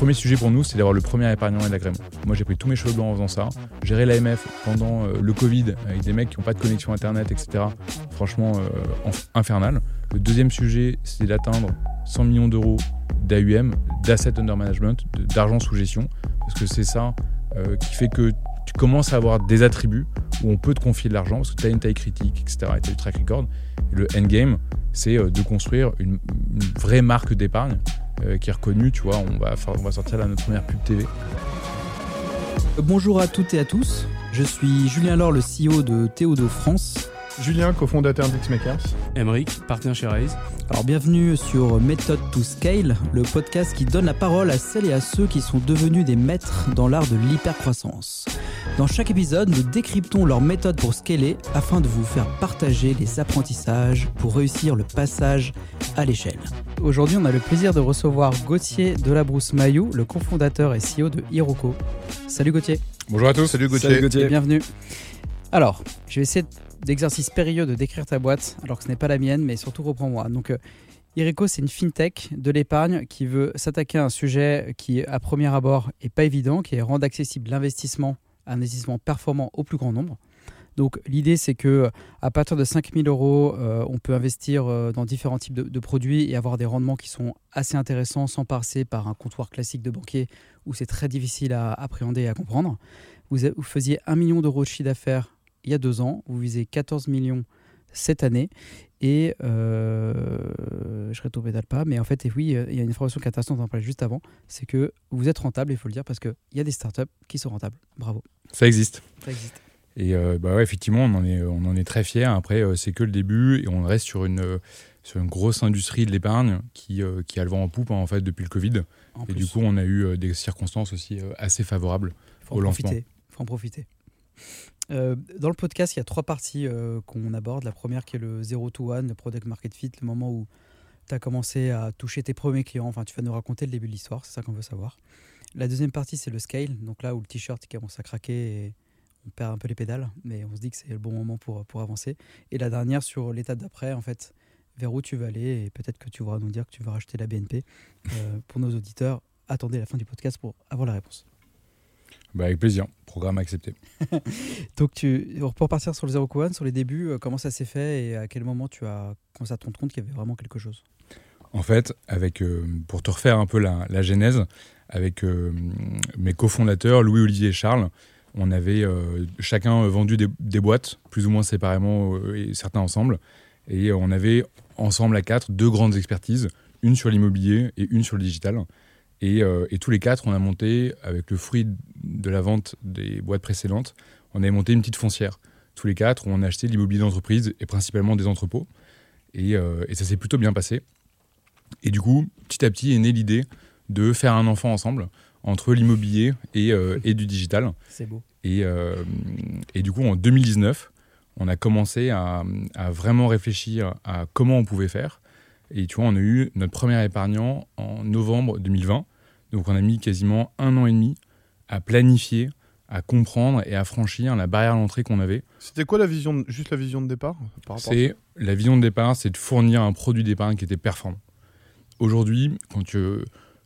premier sujet pour nous, c'est d'avoir le premier épargnant et l'agrément. Moi, j'ai pris tous mes cheveux blancs en faisant ça. Gérer l'AMF pendant euh, le Covid avec des mecs qui n'ont pas de connexion Internet, etc. Franchement, euh, infernal. Le deuxième sujet, c'est d'atteindre 100 millions d'euros d'AUM, d'asset under management, d'argent sous gestion, parce que c'est ça euh, qui fait que tu commences à avoir des attributs où on peut te confier de l'argent, parce que tu as une taille critique, etc. Et tu as du track record. Et le endgame, c'est de construire une vraie marque d'épargne euh, qui est reconnu. Tu vois, on va, on va sortir là notre première pub TV. Bonjour à toutes et à tous. Je suis Julien Laure, le CEO de Théodo France. Julien, cofondateur d'Xmakers. Emeric, partenaire chez Raise. Alors bienvenue sur Method to Scale, le podcast qui donne la parole à celles et à ceux qui sont devenus des maîtres dans l'art de l'hypercroissance. Dans chaque épisode, nous décryptons leur méthode pour scaler afin de vous faire partager les apprentissages pour réussir le passage à l'échelle. Aujourd'hui, on a le plaisir de recevoir Gauthier Delabrousse-Maillou, le cofondateur et CEO de Hiroko. Salut Gauthier. Bonjour à tous. Salut Gauthier. bienvenue. Alors, je vais essayer d'exercice périlleux de décrire ta boîte, alors que ce n'est pas la mienne, mais surtout reprends-moi. Donc, euh, Irico, c'est une fintech de l'épargne qui veut s'attaquer à un sujet qui, à premier abord, est pas évident, qui est rendre accessible l'investissement, un investissement performant au plus grand nombre. Donc l'idée c'est que à partir de 5000 euros, euh, on peut investir euh, dans différents types de, produits et avoir des rendements qui sont assez intéressants sans passer par un comptoir classique de banquier où c'est très difficile à appréhender et à comprendre. Vous, vous faisiez 1 million d'euros de chiffre d'affaires il y a deux ans, vous visez 14 millions cette année et euh, je retourne pédale pas, mais en fait, et oui, il y a une information qui est intéressante, on en parlait juste avant, c'est que vous êtes rentable, il faut le dire, parce qu'il y a des startups qui sont rentables. Bravo. Ça existe. Ça existe. Et euh, bah ouais, effectivement, on en est, on en est très fiers. Après, euh, c'est que le début et on reste sur une, sur une grosse industrie de l'épargne qui, euh, qui a le vent en poupe hein, en fait depuis le Covid. et du coup, on a eu des circonstances aussi assez favorables au lancement. Il faut en profiter. Dans le podcast, il y a trois parties qu'on aborde. La première qui est le 0 to 1, le product market fit, le moment où tu as commencé à toucher tes premiers clients. Enfin, tu vas nous raconter le début de l'histoire, c'est ça qu'on veut savoir. La deuxième partie, c'est le scale. Donc là où le t-shirt commence à craquer et on perd un peu les pédales, mais on se dit que c'est le bon moment pour, pour avancer. Et la dernière sur l'étape d'après, en fait, vers où tu vas aller, et peut-être que tu vas nous dire que tu vas racheter la BNP. Euh, pour nos auditeurs, attendez la fin du podcast pour avoir la réponse. Bah avec plaisir, programme accepté. Donc tu, pour partir sur le Zero One, sur les débuts, euh, comment ça s'est fait et à quel moment tu as commencé à te rendre compte qu'il y avait vraiment quelque chose? En fait, avec, euh, pour te refaire un peu la, la genèse, avec mes cofondateurs, Louis-Olivier et Charles, on avait euh, chacun vendu des, boîtes, plus ou moins séparément euh, et certains ensemble. Et on avait ensemble à quatre deux grandes expertises, une sur l'immobilier et une sur le digital. Et, euh, tous les quatre, on a monté, avec le fruit de la vente des boîtes précédentes, on avait monté une petite foncière. Tous les quatre, on a acheté de l'immobilier d'entreprise et principalement des entrepôts. Et, et ça s'est plutôt bien passé. Et du coup, petit à petit est née l'idée de faire un enfant ensemble entre l'immobilier et, euh, et, du digital. C'est beau. Et, euh, et, du coup, en 2019, on a commencé à, à, vraiment réfléchir à comment on pouvait faire. Et tu vois, on a eu notre premier épargnant en novembre 2020. Donc, on a mis quasiment un an et demi à planifier, à comprendre et à franchir la barrière à l'entrée qu'on avait. C'était quoi la vision, juste la vision de départ C'est la vision de départ, c'est de fournir un produit d'épargne qui était performant. Aujourd'hui, quand tu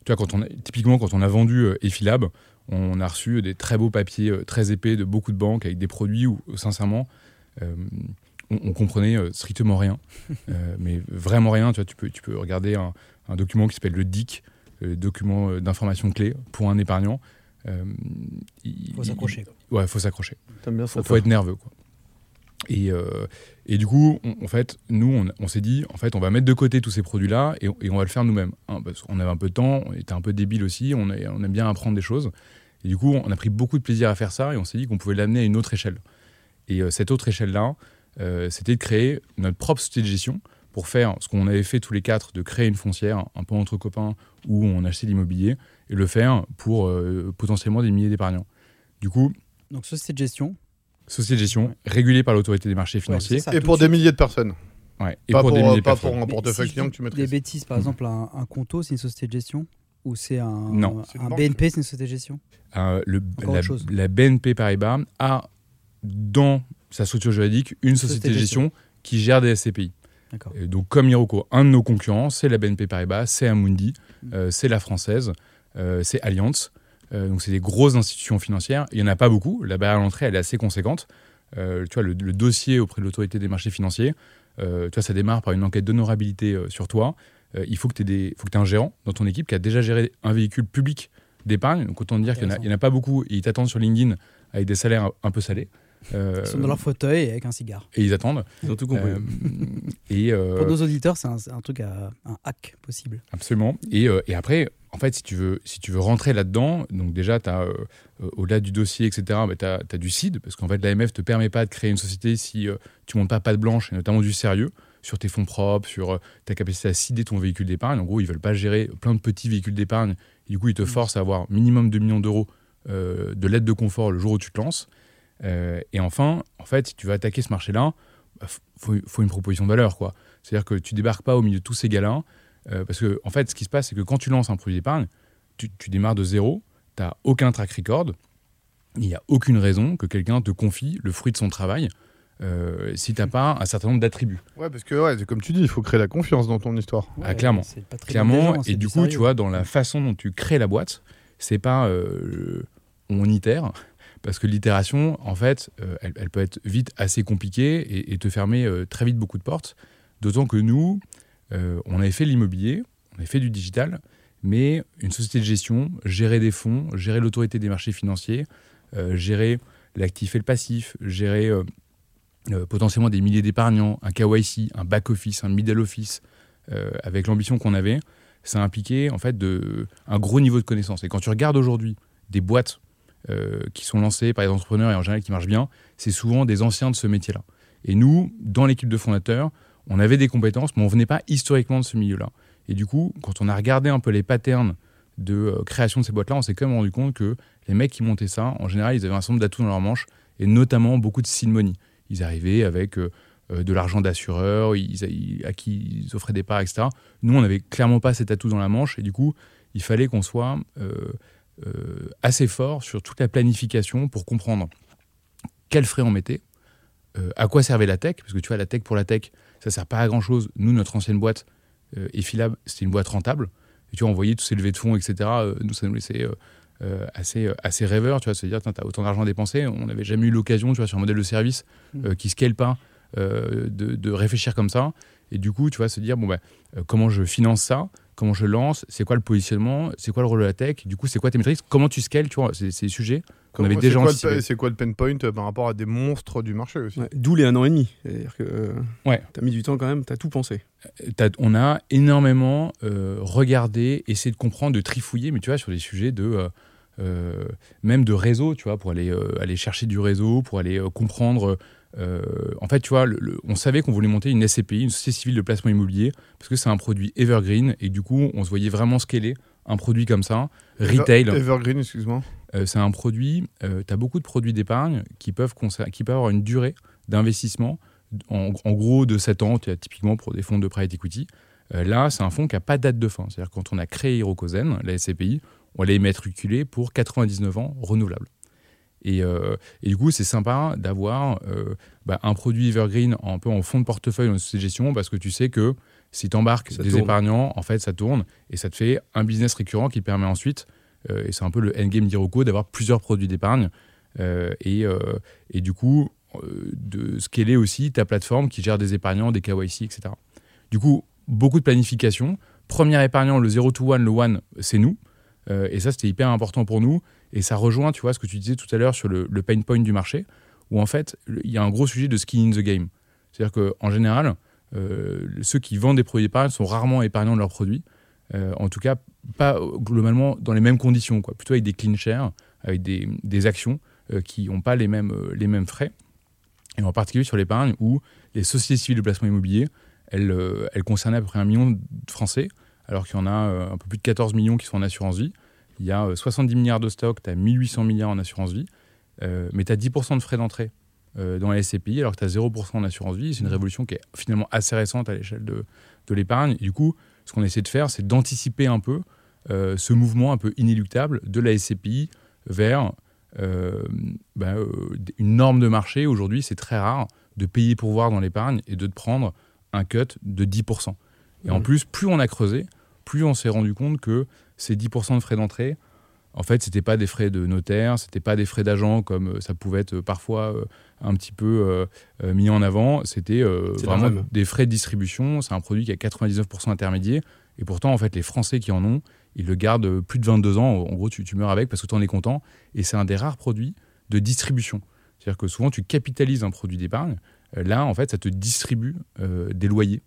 tu vois, quand on a, typiquement, quand on a vendu euh, Effilab, on a reçu des très beaux papiers euh, très épais de beaucoup de banques avec des produits où, sincèrement, euh, on, comprenait strictement rien. mais vraiment rien. Tu, vois, tu, peux, tu peux regarder un, document qui s'appelle le DIC, le document d'information clé pour un épargnant. Il faut s'accrocher. Ouais, il faut s'accrocher. Il faut, faut, être nerveux. Quoi. Et, euh, et, du coup, en fait, nous, on, s'est dit, en fait, on va mettre de côté tous ces produits-là et, on va le faire nous-mêmes. Hein, parce qu'on avait un peu de temps, on était un peu débile aussi, on, on, aime bien apprendre des choses. Et du coup, on a pris beaucoup de plaisir à faire ça et on s'est dit qu'on pouvait l'amener à une autre échelle. Et euh, cette autre échelle-là, euh, c'était de créer notre propre société de gestion pour faire ce qu'on avait fait tous les quatre, de créer une foncière, un peu entre copains, où on achetait l'immobilier, et le faire pour potentiellement des milliers d'épargnants. Du coup... Donc société de gestion, Société de gestion régulée par l'autorité des marchés financiers. et pour des milliers de personnes. Ouais, et pas pour, des milliers de pas pour un portefeuille client que tu maîtrises. Des bêtises, par exemple, un, un Conto, c'est une société de gestion Ou c'est un, non. un, BNP, c'est une société de gestion? Euh, le, la, la, BNP Paribas a dans sa structure juridique une société, de gestion, qui gère des SCPI. donc comme Hiroko, un de nos concurrents, c'est la BNP Paribas, c'est Amundi, mm. euh, c'est la française. C'est Allianz. donc, c'est des grosses institutions financières. Il n'y en a pas beaucoup. La barrière à l'entrée, elle est assez conséquente. tu vois, le, dossier auprès de l'autorité des marchés financiers, tu vois, ça démarre par une enquête d'honorabilité sur toi. il faut que tu aies, un gérant dans ton équipe qui a déjà géré un véhicule public d'épargne. Donc, autant dire qu'il n'y en, a pas beaucoup. Et ils t'attendent sur LinkedIn avec des salaires un peu salés. Euh, ils sont dans leur fauteuil avec un cigare. Et ils attendent. Ils ont tout compris. Euh, et, euh, Pour nos auditeurs, c'est un, truc, à, un hack possible. Absolument. Et, et, après, en fait, si tu veux, si tu veux rentrer là-dedans, donc déjà, tu as, au-delà du dossier, etc., bah, tu as, du CID, parce qu'en fait, l'AMF ne te permet pas de créer une société si tu ne montes pas patte blanche, et notamment du sérieux sur tes fonds propres, sur ta capacité à cider ton véhicule d'épargne. En gros, ils veulent pas gérer plein de petits véhicules d'épargne. Du coup, ils te mmh. forcent à avoir minimum 2 millions d'euros de l'aide de confort le jour où tu te lances. Euh, et enfin, en fait, si tu veux attaquer ce marché-là, il bah, faut, une proposition de valeur. quoi. C'est-à-dire que tu débarques pas au milieu de tous ces gars-là. Euh, parce que, en fait, ce qui se passe, c'est que quand tu lances un produit d'épargne, tu, démarres de zéro, tu n'as aucun track record, il n'y a aucune raison que quelqu'un te confie le fruit de son travail. Euh, si tu n'as pas un certain nombre d'attributs. Ouais, parce que, ouais, comme tu dis, il faut créer la confiance dans ton histoire. ah, clairement. clairement et du coup, tu vois, dans la façon dont tu crées la boîte, c'est pas on itère, parce que l'itération, en fait, euh, elle, peut être vite assez compliquée et, te fermer euh, très vite beaucoup de portes. D'autant que nous, euh, on avait fait l'immobilier, on avait fait du digital, mais une société de gestion, gérer des fonds, gérer l'autorité des marchés financiers, gérer l'actif et le passif, gérer potentiellement des milliers d'épargnants, un KYC, un back-office, un middle office, avec l'ambition qu'on avait, ça impliquait en fait de, un gros niveau de connaissance. Et quand tu regardes aujourd'hui des boîtes euh, qui sont lancés par les entrepreneurs et en général qui marchent bien, c'est souvent des anciens de ce métier-là. Et nous, dans l'équipe de fondateurs, on avait des compétences, mais on venait pas historiquement de ce milieu-là. Et du coup, quand on a regardé un peu les patterns de euh, création de ces boîtes-là, on s'est quand même rendu compte que les mecs qui montaient ça, en général, ils avaient un certain nombre d'atouts dans leur manche, et notamment beaucoup de money. Ils arrivaient avec euh, de l'argent d'assureur, à qui ils offraient des parts, etc. Nous, on n'avait clairement pas cet atout dans la manche, et du coup, il fallait qu'on soit euh, assez fort sur toute la planification pour comprendre quels frais on mettait, euh, à quoi servait la tech, parce que tu vois, la tech pour la tech, ça sert pas à grand chose. Nous, notre ancienne boîte, euh, c'était une boîte rentable. Et tu vois, on voyait tous ces levées de fonds, etc. nous, ça nous laissait assez, assez rêveur, tu vois, se dire, tu as autant d'argent dépensé. On n'avait jamais eu l'occasion, tu vois, sur un modèle de service mmh. qui scale pas, de, de, réfléchir comme ça. Et du coup, tu vois, se dire, bon, bah, comment je finance ça comment je lance, c'est quoi le positionnement, c'est quoi le rôle de la tech, du coup c'est quoi tes métriques, comment tu scales, tu vois, c'est des sujets qu'on avait déjà C'est quoi le pain point euh, par rapport à des monstres du marché aussi D'où les un an et demi, c'est-à-dire que euh, ouais. tu as mis du temps quand même, tu as tout pensé. Euh, on a énormément regardé, essayé de comprendre, de trifouiller, mais tu vois, sur des sujets de... même de réseau, tu vois, pour aller, aller chercher du réseau, pour aller comprendre euh, en fait, tu vois, on savait qu'on voulait monter une SCPI, une société civile de placement immobilier, parce que c'est un produit evergreen et du coup, on se voyait vraiment scaler un produit comme ça, retail. Evergreen, excuse-moi. Euh, c'est un produit, euh, tu as beaucoup de produits d'épargne qui peuvent, qui peuvent avoir une durée d'investissement, en, gros de 7 ans, typiquement pour des fonds de private equity. là, c'est un fonds qui n'a pas de date de fin. C'est-à-dire quand on a créé Hirokozen, la SCPI, on l'a immatriculé pour 99 ans renouvelable. Euh, et, du coup, c'est sympa d'avoir euh, bah, un produit evergreen un peu en fond de portefeuille dans cette gestion parce que tu sais que si tu embarques des épargnants, en fait, ça tourne et ça te fait un business récurrent qui permet ensuite, euh, et c'est un peu le endgame d'Iroco, d'avoir plusieurs produits d'épargne et, et, du coup, de scaler aussi ta plateforme qui gère des épargnants, des KYC, etc. Du coup, beaucoup de planification. Premier épargnant, le 0 to 1, le 1, c'est nous. et ça, c'était hyper important pour nous. Et ça rejoint, tu vois, ce que tu disais tout à l'heure sur le, pain point du marché, où en fait, il y a un gros sujet de skin in the game. C'est-à-dire qu'en général, euh, ceux qui vendent des produits d'épargne sont rarement épargnants de leurs produits. Euh, en tout cas, pas globalement dans les mêmes conditions, quoi. plutôt avec des clean shares, avec des, actions euh, qui n'ont pas les mêmes, les mêmes frais. Et en particulier sur l'épargne, où les sociétés civiles de placement immobilier, elles, elles concernaient à peu près un million de Français, alors qu'il y en a un peu plus de 14 millions qui sont en assurance vie. Il y a 70 euh, milliards de stocks, tu as 1800 milliards en assurance vie, euh, mais tu as 10% de frais d'entrée euh, dans la SCPI, alors que tu as 0% en assurance vie. C'est une mmh. révolution qui est finalement assez récente à l'échelle de, de l'épargne. Du coup, ce qu'on essaie de faire, c'est d'anticiper un peu ce mouvement un peu inéluctable de la SCPI vers bah, une norme de marché. Aujourd'hui, c'est très rare de payer pour voir dans l'épargne et de te prendre un cut de 10%. Et en mmh. plus, plus on a creusé, plus on s'est rendu compte que ces 10% de frais d'entrée, en fait, c'était pas des frais de notaire, c'était pas des frais d'agent comme euh, ça pouvait être parfois euh, un petit peu euh, mis en avant. C'était vraiment des frais de distribution. C'est un produit qui a 99% intermédiaire. Et pourtant, en fait, les Français qui en ont, ils le gardent plus de 22 ans. En gros, tu, tu meurs avec parce que tu en es content. Et c'est un des rares produits de distribution. C'est-à-dire que souvent, tu capitalises un produit d'épargne. Là, en fait, ça te distribue des loyers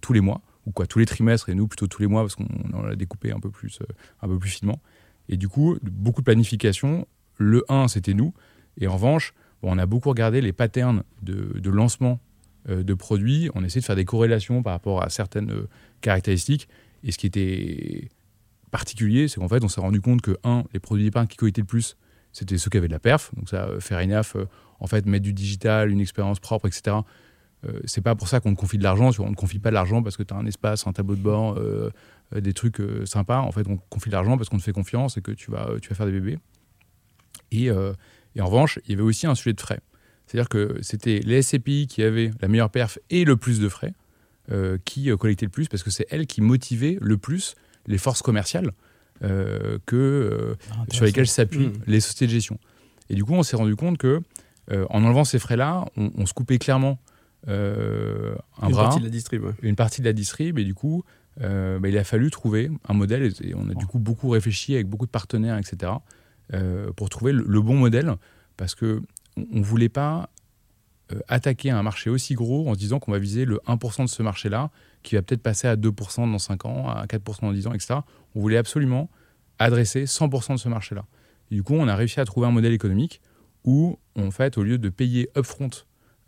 tous les mois ou quoi, tous les trimestres, et nous plutôt tous les mois parce qu'on l'a découpé un peu plus, un peu plus finement. Et du coup, beaucoup de planification. Le 1, c'était nous. Et en revanche, on a beaucoup regardé les patterns de, lancement euh, de produits. On essaie de faire des corrélations par rapport à certaines euh, caractéristiques. Et ce qui était particulier, c'est qu'en fait, on s'est rendu compte que, un, les produits d'épargne qui cohérentaient le plus, c'était ceux qui avaient de la perf. Donc ça, euh, faire enough, en fait, mettre du digital, une expérience propre, etc. c'est pas pour ça qu'on te confie de l'argent. On ne confie pas de l'argent parce que tu as un espace, un tableau de bord, euh, des trucs euh, sympas. En fait, on confie de l'argent parce qu'on te fait confiance et que tu vas, tu vas faire des bébés. Et, euh, et en revanche, il y avait aussi un sujet de frais. C'est-à-dire que c'était les SCPI qui avaient la meilleure perf et le plus de frais qui collectaient le plus parce que c'est elles qui motivaient le plus les forces commerciales que, ah, sur lesquelles s'appuient hmm. les sociétés de gestion. Et du coup, on s'est rendu compte que en enlevant ces frais-là, on, se coupait clairement un une bras, partie de la distrib, une partie de la distrib, et du coup, euh, bah, il a fallu trouver un modèle, et on a du coup beaucoup réfléchi avec beaucoup de partenaires, etc., euh, pour trouver le, bon modèle, parce qu'on ne voulait pas euh, attaquer un marché aussi gros en se disant qu'on va viser le 1% de ce marché-là, qui va peut-être passer à 2% dans 5 ans, à 4% dans 10 ans, etc. On voulait absolument adresser 100% de ce marché-là. du coup, on a réussi à trouver un modèle économique où, en fait, au lieu de payer upfront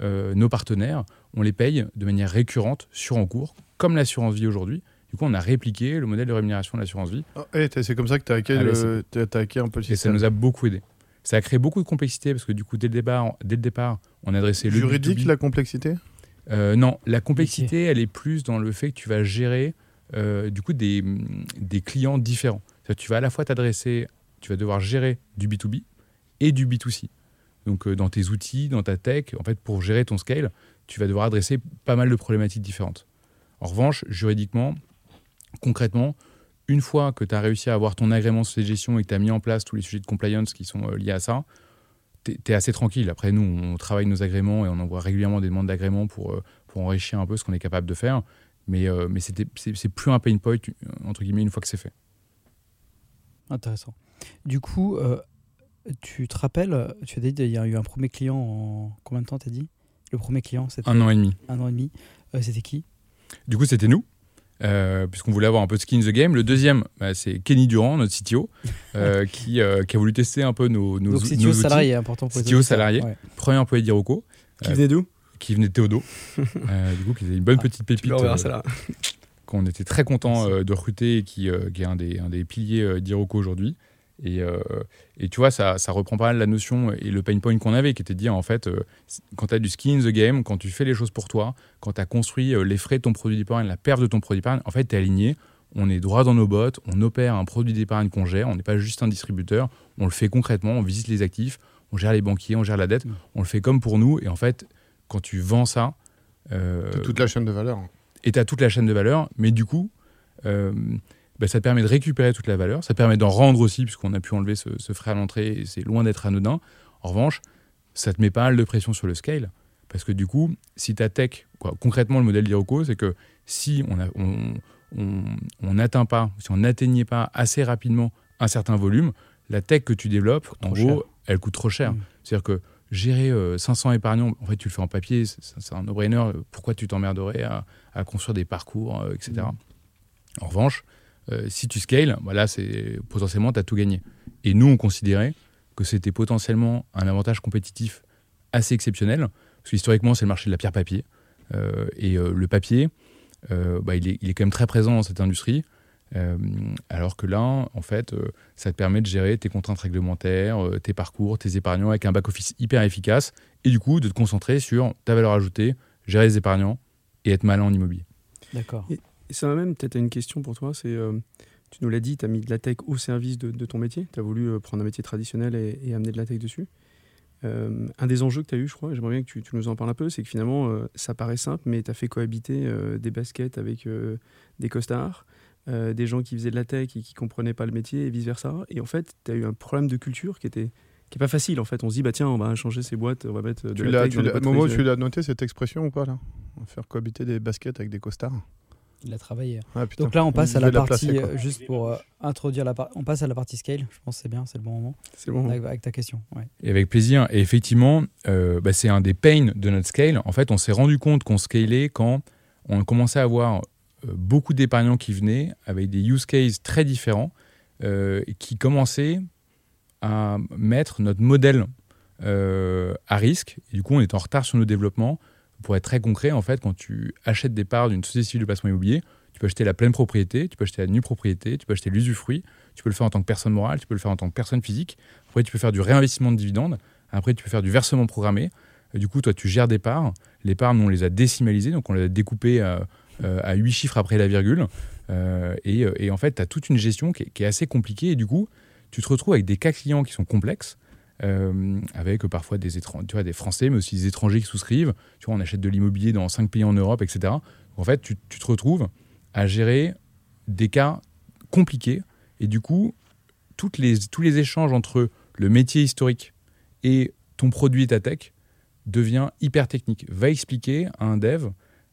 nos partenaires, on les paye de manière récurrente sur en cours, comme l'assurance vie aujourd'hui. Du coup, on a répliqué le modèle de rémunération de l'assurance vie. Oh, c'est comme ça que tu as, hacké un peu le système. Et ça nous a beaucoup aidé. Ça a créé beaucoup de complexité parce que du coup, dès le départ, dès le départ on a adressé le. Juridique, la complexité? Euh, Non, la complexité, elle est plus dans le fait que tu vas gérer euh, du coup des, des clients différents. Tu vas à la fois t'adresser, tu vas devoir gérer du B2B et du B2C. Donc, euh, dans tes outils, dans ta tech, en fait, pour gérer ton scale, tu vas devoir adresser pas mal de problématiques différentes. En revanche, juridiquement, concrètement, une fois que tu as réussi à avoir ton agrément de gestion et que tu as mis en place tous les sujets de compliance qui sont euh, liés à ça, tu es, assez tranquille. Après, nous, on travaille nos agréments et on envoie régulièrement des demandes d'agrément pour, euh, pour enrichir un peu ce qu'on est capable de faire. Mais, euh, c'est plus un pain point, entre guillemets, une fois que c'est fait. Intéressant. Du coup, tu te rappelles, tu as dit qu'il y a eu un premier client en combien de temps, tu as dit? Le premier client, c'était Un an et demi. Un an et demi. c'était qui? Du coup, c'était nous. Euh, puisqu'on voulait avoir un peu de skin in the game. Le deuxième, bah, c'est Kenny Durand, notre CTO, euh, qui, euh, qui, a voulu tester un peu nos, nos, Donc, CTO salarié, important pour CTO salarié, premier employé d'Iroco. Qui venait d'où? Qui venait de Théodo. du coup, qui était une bonne ah, petite pépite. qu'on était très content de recruter et qui, qui, est un des, un des piliers d'Iroco aujourd'hui. Euh, et, tu vois, ça, ça, reprend pas mal la notion et le pain point qu'on avait, qui était de dire en fait, euh, quand tu as du skin in the game, quand tu fais les choses pour toi, quand tu as construit euh, les frais de ton produit d'épargne, la perte de ton produit d'épargne, en fait, tu es aligné, on est droit dans nos bottes, on opère un produit d'épargne qu'on gère, on n'est pas juste un distributeur, on le fait concrètement, on visite les actifs, on gère les banquiers, on gère la dette, mm. on le fait comme pour nous. Et en fait, quand tu vends ça. toute la chaîne de valeur. Et tu as toute la chaîne de valeur, mais du coup. Bah, ça te permet de récupérer toute la valeur, ça permet d'en rendre aussi, puisqu'on a pu enlever ce, frais à l'entrée, et c'est loin d'être anodin. En revanche, ça te met pas mal de pression sur le scale, parce que du coup, si ta tech, concrètement le modèle d'Iroco, c'est que si on n'atteint on, pas, si on n'atteignait pas assez rapidement un certain volume, la tech que tu développes, en gros, elle coûte trop cher. Mmh. C'est-à-dire que gérer 500 euh, épargnants, en fait, tu le fais en papier, c'est un no-brainer. Pourquoi tu t'emmerderais à, construire des parcours, euh, etc. Mmh. En revanche, euh, si tu scales, voilà, c'est potentiellement tu as tout gagné. Et nous, on considérait que c'était potentiellement un avantage compétitif assez exceptionnel, parce qu'historiquement, c'est le marché de la pierre papier. Euh, et euh, le papier, bah, il, est, il, est, quand même très présent dans cette industrie. alors que là, en fait, ça te permet de gérer tes contraintes réglementaires, tes parcours, tes épargnants avec un back-office hyper efficace, et du coup, de te concentrer sur ta valeur ajoutée, gérer les épargnants et être malin en immobilier. D'accord. Et ça va même peut-être une question pour toi. C'est, euh, tu nous l'as dit, tu as mis de la tech au service de, ton métier. Tu as voulu euh, prendre un métier traditionnel et, amener de la tech dessus. Euh, un des enjeux que tu as eu, je crois, j'aimerais bien que tu, nous en parles un peu, c'est que finalement, ça paraît simple, mais tu as fait cohabiter des baskets avec des costards. des gens qui faisaient de la tech et qui comprenaient pas le métier et vice versa. Et en fait, tu as eu un problème de culture qui était qui est pas facile en fait. On se dit bah tiens, on va changer ces boîtes, on va mettre de tu la tech. Tu Momo, tu l'as noté cette expression ou pas là? Faire cohabiter des baskets avec des costards. Il a travaillé. Ah, Donc là, on passe à la partie, euh, juste pour euh, introduire la partie, on passe à la partie scale. Je pense que c'est bien, c'est le bon moment. C'est bon. Avec, ta question. Et avec plaisir. Et effectivement, euh, bah, c'est un des pains de notre scale. En fait, on s'est rendu compte qu'on scalait quand on commençait à avoir beaucoup d'épargnants qui venaient avec des use cases très différents, qui commençaient à mettre notre modèle à risque. Et du coup, on est en retard sur nos développements pour être très concret, en fait, quand tu achètes des parts d'une société civile de placement immobilier, tu peux acheter la pleine propriété, tu peux acheter la nue propriété, tu peux acheter l'usufruit, tu peux le faire en tant que personne morale, tu peux le faire en tant que personne physique. Après, tu peux faire du réinvestissement de dividendes. Après, tu peux faire du versement programmé. du coup, toi, tu gères des parts. Les parts, nous, on les a décimalisées, donc on les a découpées à, euh, à 8 chiffres après la virgule. Euh, et, en fait, tu as toute une gestion qui est, qui est, assez compliquée. Et du coup, tu te retrouves avec des cas clients qui sont complexes. Euh, avec parfois des, tu vois, des Français, mais aussi des étrangers qui souscrivent. Tu vois, on achète de l'immobilier dans cinq pays en Europe, etc. En fait, tu, te retrouves à gérer des cas compliqués. Et du coup, toutes les, tous les échanges entre le métier historique et ton produit et ta tech devient hyper technique. Va expliquer à un dev,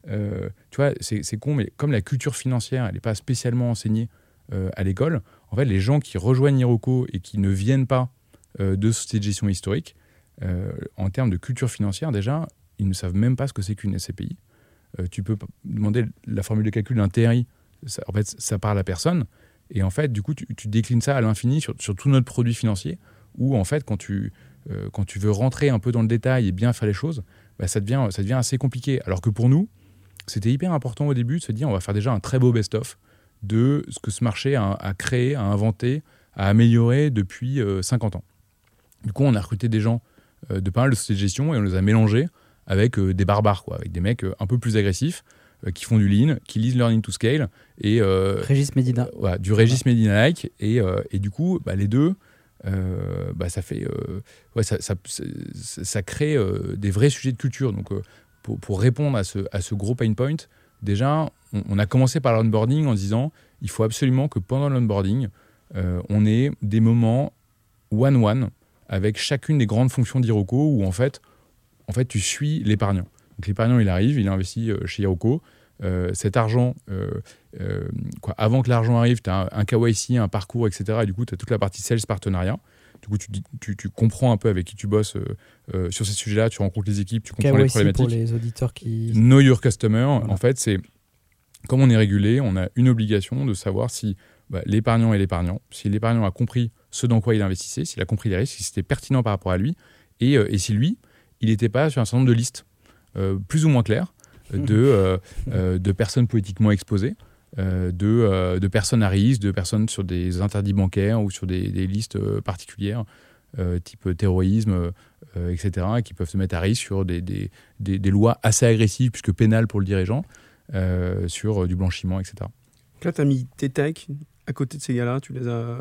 euh, tu vois, c'est con, mais comme la culture financière, elle n'est pas spécialement enseignée euh, à l'école, en fait, les gens qui rejoignent Hiroko et qui ne viennent pas de sociétés de gestion historique, euh, en termes de culture financière, déjà, ils ne savent même pas ce que c'est qu'une SCPI. Euh, tu peux demander la formule de calcul d'un TRI, en fait, ça parle à personne. Et en fait, du coup, tu, déclines ça à l'infini sur, sur, tout notre produit financier, où en fait, quand tu, quand tu veux rentrer un peu dans le détail et bien faire les choses, bah, ça, devient, ça devient assez compliqué. Alors que pour nous, c'était hyper important au début de se dire on va faire déjà un très beau best-of de ce que ce marché a, créé, a inventé, a amélioré depuis 50 ans. Du coup, on a recruté des gens euh, de pas mal de sociétés de gestion et on les a mélangés avec euh, des barbares, quoi, avec des mecs euh, un peu plus agressifs qui font du lean, qui lisent Learning to Scale. Et, Régis Medina. du Régis Medina-like. Et, et, du coup, bah, les deux, bah, ça, fait, ouais, ça, ça, ça crée des vrais sujets de culture. Donc, pour, pour, répondre à ce, à ce, gros pain point, déjà, on, on a commencé par l'onboarding en disant il faut absolument que pendant l'onboarding, on ait des moments one-one avec chacune des grandes fonctions d'Iroco où en fait, en fait tu suis l'épargnant. Donc l'épargnant, il arrive, il investit euh, chez Iroco. Euh, cet argent, euh, quoi, avant que l'argent arrive, tu as un, un, KYC, un parcours, etc. Et du coup, tu as toute la partie sales partenariat. Du coup, tu, tu, tu, comprends un peu avec qui tu bosses sur ces sujets-là, tu rencontres les équipes, tu comprends les problématiques. pour les auditeurs qui... Know your customer, en fait, c'est comme on est régulé, on a une obligation de savoir si bah, l'épargnant est l'épargnant, si l'épargnant a compris ce dans quoi il investissait, s'il a compris les risques, si c'était pertinent par rapport à lui, et, euh, et si lui, il n'était pas sur un certain nombre de listes euh, plus ou moins claires de, euh, de personnes politiquement exposées, de, de, personnes à risque, de personnes sur des interdits bancaires ou sur des, des listes particulières, type terrorisme, etc., qui peuvent se mettre à risque sur des, des, des lois assez agressives, puisque pénales pour le dirigeant, sur du blanchiment, etc. Là, tu as mis tes techs à côté de ces gars-là, tu les as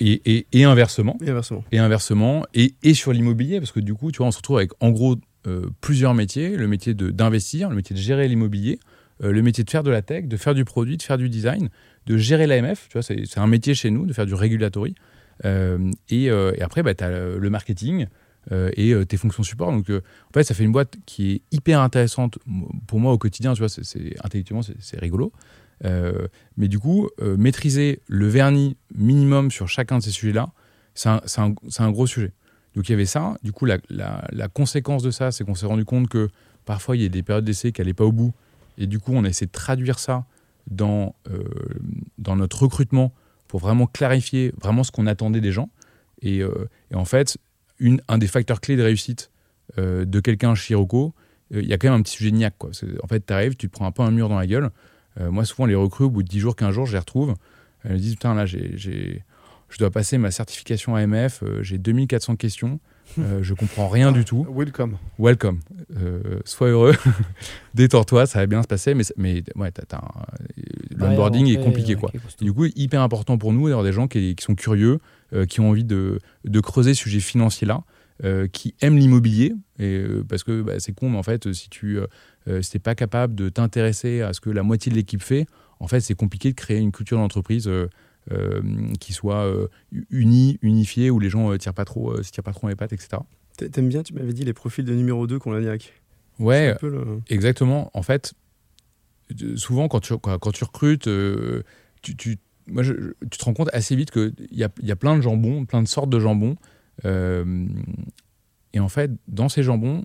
et, et, inversement. Et inversement. Et inversement. Et, et sur l'immobilier, parce que du coup, tu vois, on se retrouve avec en gros euh, plusieurs métiers le métier d'investir, le métier de gérer l'immobilier, euh, le métier de faire de la tech, de faire du produit, de faire du design, de gérer l'AMF. Tu vois, c'est un métier chez nous, de faire du regulatory. Euh, et, et, après, bah, tu as le marketing. et tes fonctions support. Donc, en fait, ça fait une boîte qui est hyper intéressante pour moi au quotidien. Tu vois, c'est intellectuellement, c'est rigolo. Euh, mais du coup, euh, maîtriser le vernis minimum sur chacun de ces sujets-là, c'est un, gros sujet. Donc il y avait ça. Du coup, la, conséquence de ça, c'est qu'on s'est rendu compte que parfois, il y a des périodes d'essai qui n'allaient pas au bout. Et du coup, on a essayé de traduire ça dans, euh, dans notre recrutement pour vraiment clarifier vraiment ce qu'on attendait des gens. Et, en fait, une, un des facteurs clés de réussite de quelqu'un chez Hiroko, il y a quand même un petit sujet de niaque. Quoi. En fait, tu arrives, tu te prends un peu un mur dans la gueule. Euh, moi, souvent, les recrues, au bout de 10 jours, 15 jours, je les retrouve. Elles me disent Putain, là, j'ai, je dois passer ma certification AMF, euh, j'ai 2400 questions. Euh, je comprends rien du tout. Welcome. Welcome. sois heureux. Détends-toi, ça va bien se passer. Mais, mais ouais, l'onboarding est compliqué. quoi. du coup, hyper important pour nous d'avoir des gens qui, qui sont curieux, qui ont envie de, de creuser ce sujet financier-là. Qui aiment l'immobilier, et, parce que bah, c'est con, mais en fait, si tu euh, si n'es pas capable de t'intéresser à ce que la moitié de l'équipe fait, en fait, c'est compliqué de créer une culture d'entreprise qui soit unie, unifiée, où les gens ne tirent pas trop, se tirent pas trop les pattes, etc. T'aimes bien, tu m'avais dit, les profils de numéro 2 qu'on l'a Ouais, exactement. En fait, souvent, quand tu, quand, tu recrutes, tu, tu, moi, tu te rends compte assez vite qu'il y a, y a plein de jambons, plein de sortes de jambons. Et en fait, dans ces jambons,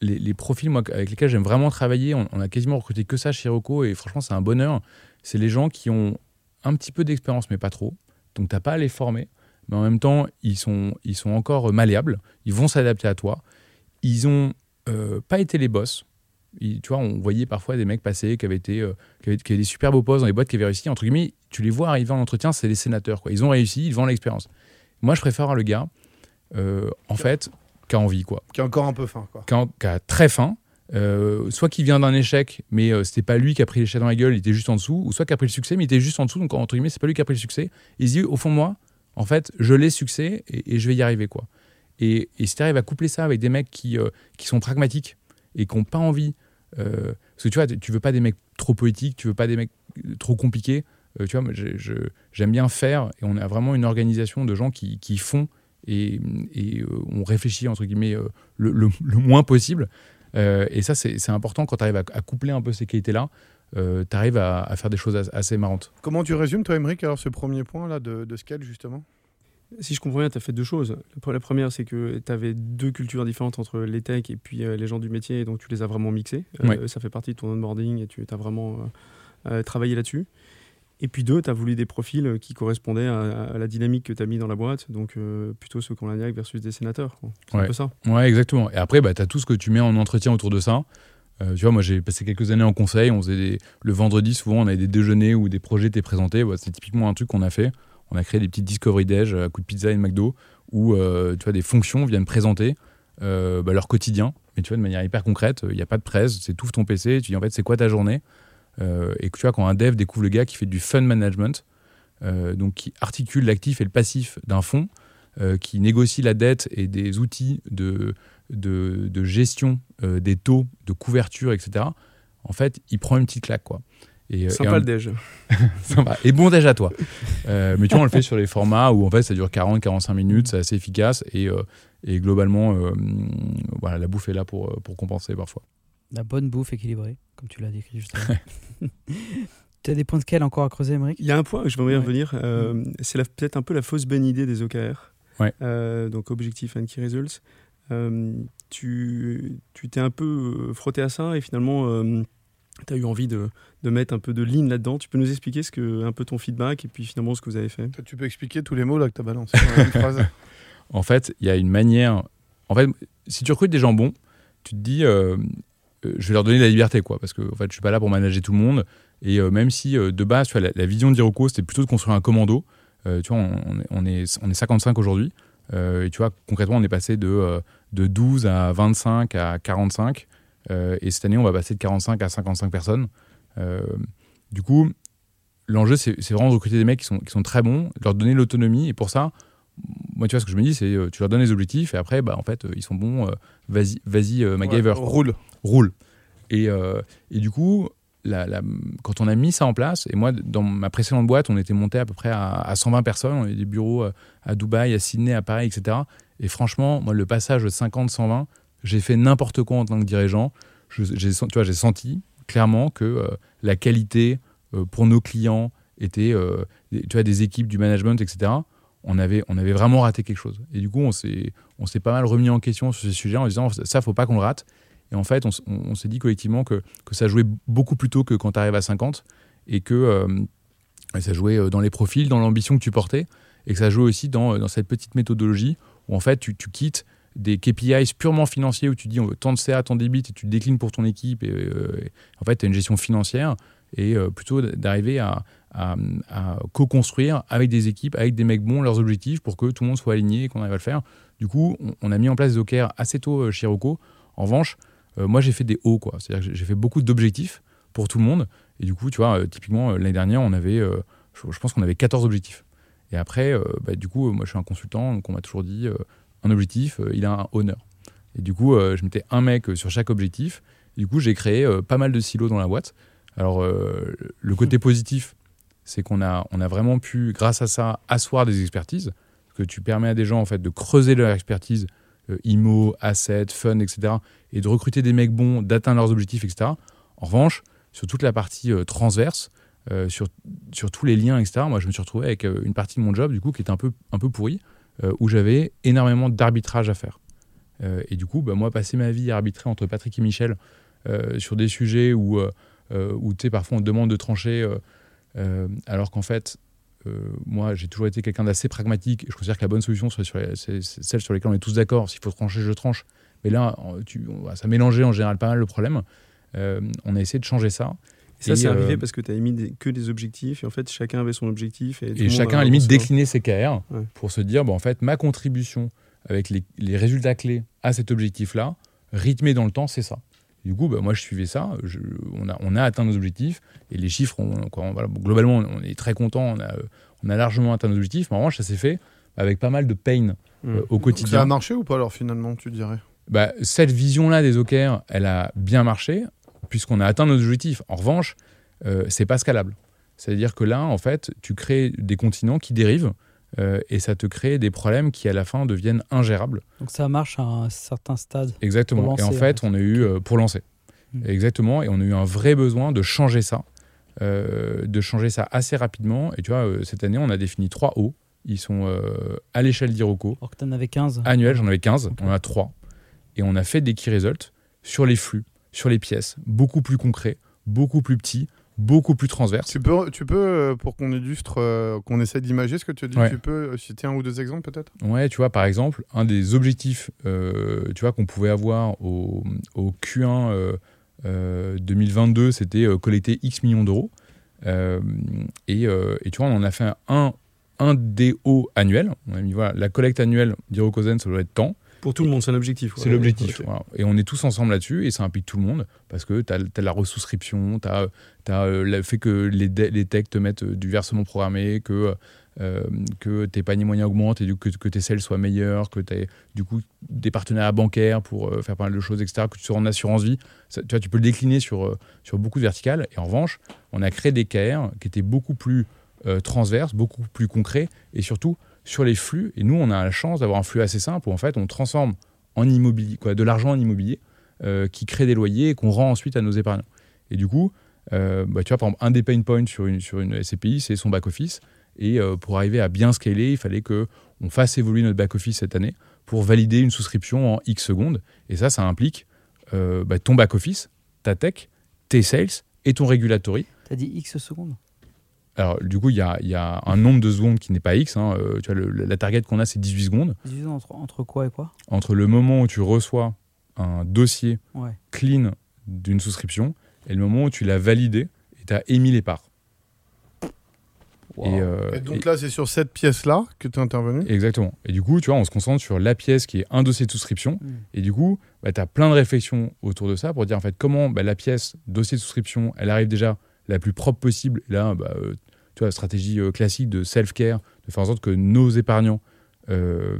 les, profils moi, avec lesquels j'aime vraiment travailler, on, a quasiment recruté que ça chez Rocco et franchement, c'est un bonheur. C'est les gens qui ont un petit peu d'expérience, mais pas trop. Donc, tu n'as pas à les former. Mais en même temps, ils sont, ils sont encore malléables. Ils vont s'adapter à toi. Ils n'ont euh, pas été les boss. tu vois, on voyait parfois des mecs passer qui avaient, été, euh, qui, avaient, des super beaux postes dans les boîtes qui avaient réussi. Entre guillemets, tu les vois arriver en entretien, c'est les sénateurs. Ils ont réussi, ils vendent l'expérience. Moi, je préfère le gars, euh, en fait, qui a envie. Quoi. Qui a encore un peu faim. Quoi. Qui, a, très faim. Euh, soit qui vient d'un échec, mais euh, c'était pas lui qui a pris l'échec dans la gueule, il était juste en dessous, ou soit qui a pris le succès, mais il était juste en dessous, donc entre guillemets, c'est pas lui qui a pris le succès. Il se dit, au fond moi, en fait, je l'ai succès et, je vais y arriver. quoi. Et, si tu arrives à coupler ça avec des mecs qui, euh, qui sont pragmatiques et qui n'ont pas envie, parce que tu vois, tu veux pas des mecs trop poétiques, tu veux pas des mecs trop compliqués, tu vois, j'aime bien faire, et on a vraiment une organisation de gens qui, qui font et, et on réfléchit, entre guillemets, le, le, moins possible. Euh, et ça, c'est important quand tu arrives à, coupler un peu ces qualités-là. Euh, tu arrives à, faire des choses assez marrantes. Comment tu résumes, toi, Émeric, alors ce premier point-là de, de scale, justement? Si je comprends bien, tu as fait deux choses. La première, c'est que tu avais deux cultures différentes entre les techs et puis euh, les gens du métier, donc tu les as vraiment mixées. Ça fait partie de ton onboarding et tu as vraiment travaillé là-dessus. Et puis deux, tu as voulu des profils qui correspondaient à, la dynamique que tu as mis dans la boîte, donc euh, plutôt ceux qu'on a versus des sénateurs. C'est ouais. un peu ça. Ouais, exactement. Et après, bah, tu as tout ce que tu mets en entretien autour de ça. Euh, tu vois, moi j'ai passé quelques années en conseil. On faisait le vendredi, souvent, on avait des déjeuners où des projets étaient présentés. Bah, c'est typiquement un truc qu'on a fait. On a créé des petites Discovery Days à coup de pizza et de McDo où euh, tu vois, des fonctions viennent présenter bah, leur quotidien, mais tu vois, de manière hyper concrète. Il n'y a pas de presse, c'est tout ton PC. Tu dis en fait, c'est quoi ta journée? euh, et que tu vois, quand un dev découvre le gars qui fait du fund management, euh, donc qui articule l'actif et le passif d'un fonds, euh, qui négocie la dette et des outils de, de, gestion des taux, de couverture, etc., en fait, il prend une petite claque. Quoi. Et, Sympa le déj. Et bon déj à toi. mais tu vois, on le fait sur les formats où en fait ça dure 40-45 minutes, c'est assez efficace et, et globalement, voilà, la bouffe est là pour, pour compenser parfois. La bonne bouffe équilibrée, comme tu l'as décrit juste tu as des points de quel encore à creuser, Émeric Il y a un point, je vais y revenir. Euh, mm. C'est peut-être un peu la fausse bonne idée des OKR. Euh, donc Objectif and Key Results. Euh, tu t'es un peu frotté à ça et finalement, tu as eu envie de, de, mettre un peu de ligne là-dedans. Tu peux nous expliquer ce que, un peu ton feedback et puis finalement ce que vous avez fait? Tu peux expliquer tous les mots là que tu as balancés phrase. En fait, il y a une manière. En fait, si tu recrutes des gens bons, tu te dis euh, je vais leur donner la liberté, quoi, parce que en fait, je suis pas là pour manager tout le monde. Et euh, même si euh, de base, tu vois, la, vision d'Iroco, c'était plutôt de construire un commando. tu vois, on, est, on est 55 aujourd'hui. et tu vois, concrètement, on est passé de, de 12 à 25 à 45. et cette année, on va passer de 45 à 55 personnes. du coup, l'enjeu, c'est vraiment de recruter des mecs qui sont, qui sont très bons, leur donner l'autonomie. Et pour ça, moi, tu vois, ce que je me dis, c'est tu leur donnes les objectifs et après, bah, en fait, ils sont bons. vas-y, vas-y, MacGyver. roule roule. Et, euh, et du coup, quand on a mis ça en place, et moi, dans ma précédente boîte, on était monté à peu près à, 120 personnes, on avait des bureaux euh, à Dubaï, à Sydney, à Paris, etc. Et franchement, moi, le passage de 50-120, j'ai fait n'importe quoi en tant que dirigeant. J'ai senti clairement que euh, la qualité pour nos clients était, tu vois, des équipes, du management, etc. On avait, on avait vraiment raté quelque chose. Et du coup, on s'est pas mal remis en question sur ces sujets en disant ça, faut pas qu'on le rate. Et en fait, on, s'est dit collectivement que, que, ça jouait beaucoup plus tôt que quand tu arrives à 50 et que euh, ça jouait euh, dans les profils, dans l'ambition que tu portais et que ça jouait aussi dans, dans cette petite méthodologie où en fait tu, quittes des KPIs purement financiers où tu dis on veut tant de CA, tant de débit et tu déclines pour ton équipe et, euh, en fait tu as une gestion financière et plutôt d'arriver à, à, co-construire avec des équipes, avec des mecs bons leurs objectifs pour que tout le monde soit aligné et qu'on arrive à le faire. Du coup, on, a mis en place OKR assez tôt chez Rocco. En revanche, euh, moi, j'ai fait des hauts, quoi. C'est-à-dire que j'ai fait beaucoup d'objectifs pour tout le monde. Et du coup, tu vois, euh, typiquement, euh, l'année dernière, on avait, je, pense qu'on avait 14 objectifs. Et après, bah, du coup, moi, je suis un consultant, donc on m'a toujours dit, un objectif, il a un honneur. Et du coup, je mettais un mec sur chaque objectif. Et du coup, j'ai créé pas mal de silos dans la boîte. Alors, euh, le côté positif, c'est qu'on a, on a vraiment pu, grâce à ça, asseoir des expertises, que tu permets à des gens en fait de creuser leur expertise, euh, IMO, asset, fun, etc., et de recruter des mecs bons, d'atteindre leurs objectifs, etc. En revanche, sur toute la partie euh, transverse, euh, sur, sur tous les liens, etc., moi je me suis retrouvé avec euh, une partie de mon job, du coup, qui était un peu, un peu pourrie, euh, où j'avais énormément d'arbitrage à faire. Euh, et du coup, bah, moi, passer ma vie à arbitrer entre Patrick et Michel euh, sur des sujets où, euh, euh, où tu sais, parfois on te demande de trancher, euh, euh, alors qu'en fait, euh, moi, j'ai toujours été quelqu'un d'assez pragmatique. Je considère que la bonne solution, c'est celle sur laquelle on est tous d'accord. S'il faut trancher, je tranche. Mais là, tu, ça mélangeait en général pas mal le problème. Euh, on a essayé de changer ça. Et ça, c'est euh, arrivé parce que tu as émis des- que des objectifs et en fait, chacun avait son objectif. Et, chacun a a limite décliné ses KR Ouais. pour se dire, bon, en fait, ma contribution avec les, les résultats clés à cet objectif-là, rythmé dans le temps, c'est ça. Du coup, bah, moi, je suivais ça. Je- on, a, on a atteint nos objectifs et les chiffres, on- quoi, on- voilà, bon, globalement, on est très content. On a, on a largement atteint nos objectifs. Mais en revanche, ça s'est fait avec pas mal de pain Mm. euh, au Ça a quotidien. marché ou pas alors finalement, tu dirais? Bah, cette vision-là des OKR, elle a bien marché puisqu'on a atteint nos objectifs. En revanche, euh, c'est pas scalable. C'est-à-dire que là, en fait, tu crées des continents qui dérivent euh, et ça te crée des problèmes qui, à la fin, deviennent ingérables. Donc ça marche à un certain stade. Exactement. Et en fait, on a eu euh, pour lancer. Mm. Exactement. Et on a eu un vrai besoin de changer ça, euh, de changer ça assez rapidement. Et tu vois, cette année, on a défini trois hauts. Ils sont à l'échelle d'Iroco. Alors que tu en avais 15. Annuel, j'en avais 15, on en a 3. Et on a fait des key results sur les flux, sur les pièces, beaucoup plus concrets, beaucoup plus petits, beaucoup plus transverses. Tu peux, tu peux euh, pour qu'on illustre, euh, qu'on essaie d'imager ce que tu dis, Ouais. tu peux euh, citer un ou deux exemples peut-être? Ouais, tu vois, par exemple, un des objectifs euh, tu vois, qu'on pouvait avoir au, au Q1 euh, euh, 2022, c'était collecter X millions d'euros. Et, et tu vois, on en a fait un, un DO annuel. On a mis, voilà, la collecte annuelle d'Irocosen, ça doit être tant. Pour tout le monde, c'est un objectif. C'est l'objectif. Voilà. Et on est tous ensemble là-dessus et ça implique tout le monde parce que tu as, la resouscription, tu as, le fait que les, les techs te mettent euh, du versement programmé, que, euh, que tes paniers moyens augmentent et du que, que tes sales soient meilleurs, que tu as du coup des partenariats bancaires pour euh, faire pas mal de choses, etc., que tu sois en assurance vie. Ça, tu, vois, tu peux le décliner sur, euh, sur beaucoup de verticales. Et en revanche, on a créé des KR qui étaient beaucoup plus euh, transverses, beaucoup plus concrets et surtout sur les flux. Et nous, on a la chance d'avoir un flux assez simple où en fait, on transforme en immobilier, quoi, de l'argent en immobilier euh, qui crée des loyers et qu'on rend ensuite à nos épargnants. Et du coup, euh, bah, tu vois, par exemple, un des pain points sur une, sur une SCPI, c'est son back-office. Et euh, pour arriver à bien scaler, il fallait qu'on fasse évoluer notre back-office cette année pour valider une souscription en X secondes. Et ça, ça implique bah, ton back-office, ta tech, tes sales et ton regulatory. T'as dit X secondes? Alors, du coup, il y a, il y a un nombre de secondes qui n'est pas X. hein. Euh, tu vois, le- la target qu'on a, c'est 18 secondes. Disons entre, entre quoi et quoi? Entre le moment où tu reçois un dossier Ouais. clean d'une souscription et le moment où tu l'as validé et tu as émis les parts. Et, euh, Et donc et- là, c'est sur cette pièce-là que tu es intervenu? Exactement. Et du coup, tu vois, on se concentre sur la pièce qui est un dossier de souscription. Mm. Et du coup, bah, tu as plein de réflexions autour de ça pour dire en fait comment bah, la pièce dossier de souscription, elle arrive déjà la plus propre possible. Et là, bah, euh, tu vois, la stratégie euh, classique de self-care, de faire en sorte que nos épargnants, euh,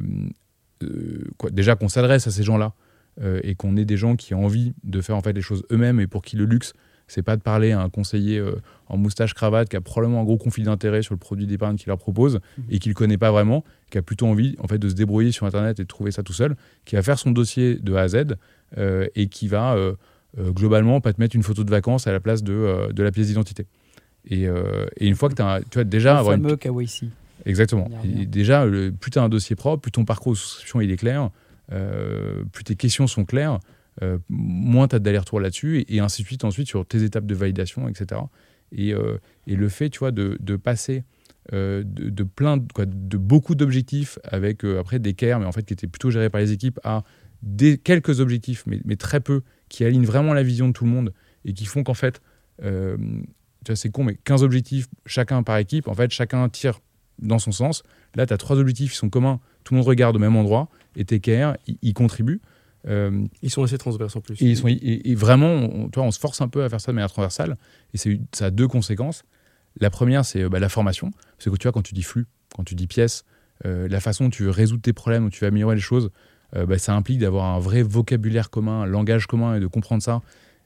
euh, quoi, déjà qu'on s'adresse à ces gens-là euh, et qu'on ait des gens qui ont envie de faire en fait les choses eux-mêmes et pour qui le luxe, c'est pas de parler à un conseiller en moustache cravate qui a probablement un gros conflit d'intérêt sur le produit d'épargne qu'il leur propose Mhm. et qu'il connaît pas vraiment, qui a plutôt envie en fait de se débrouiller sur internet et de trouver ça tout seul, qui va faire son dossier de A à Z et qui va globalement pas te mettre une photo de vacances à la place de, de la pièce d'identité. Et, euh, et une fois que tu as, tu vois déjà Le avoir une fameux KYC. Exactement. Et déjà, le, plus tu as un dossier propre, plus ton parcours de souscription il est clair, euh, plus tes questions sont claires, euh, moins tu as d'aller-retour là-dessus, et, et ainsi de suite ensuite sur tes étapes de validation, etc. Et, et le fait, tu vois, de, de passer euh, de, de plein, de- quoi, de beaucoup d'objectifs avec euh, après des CARE, mais en fait qui étaient plutôt gérés par les équipes, à des, quelques objectifs, mais, mais très peu, qui alignent vraiment la vision de tout le monde et qui font qu'en fait, euh, tu vois, c'est con, mais 15 objectifs, chacun par équipe, en fait, chacun tire dans son sens. Là, tu as trois objectifs qui sont communs, tout le monde regarde au même endroit, et TKR, ils contribuent. Euh, Ils sont assez transverses en plus. et, ils sont, et, et vraiment, on, tu vois, on se force un peu à faire ça de manière transversale, et c'est, ça a deux conséquences. La première, c'est euh, bah, la formation. Parce que tu vois, quand tu dis flux, quand tu dis pièce, euh, la façon dont tu veux résoudre tes problèmes, où tu vas améliorer les choses, euh, bah, ça implique d'avoir un vrai vocabulaire commun, un langage commun et de comprendre ça.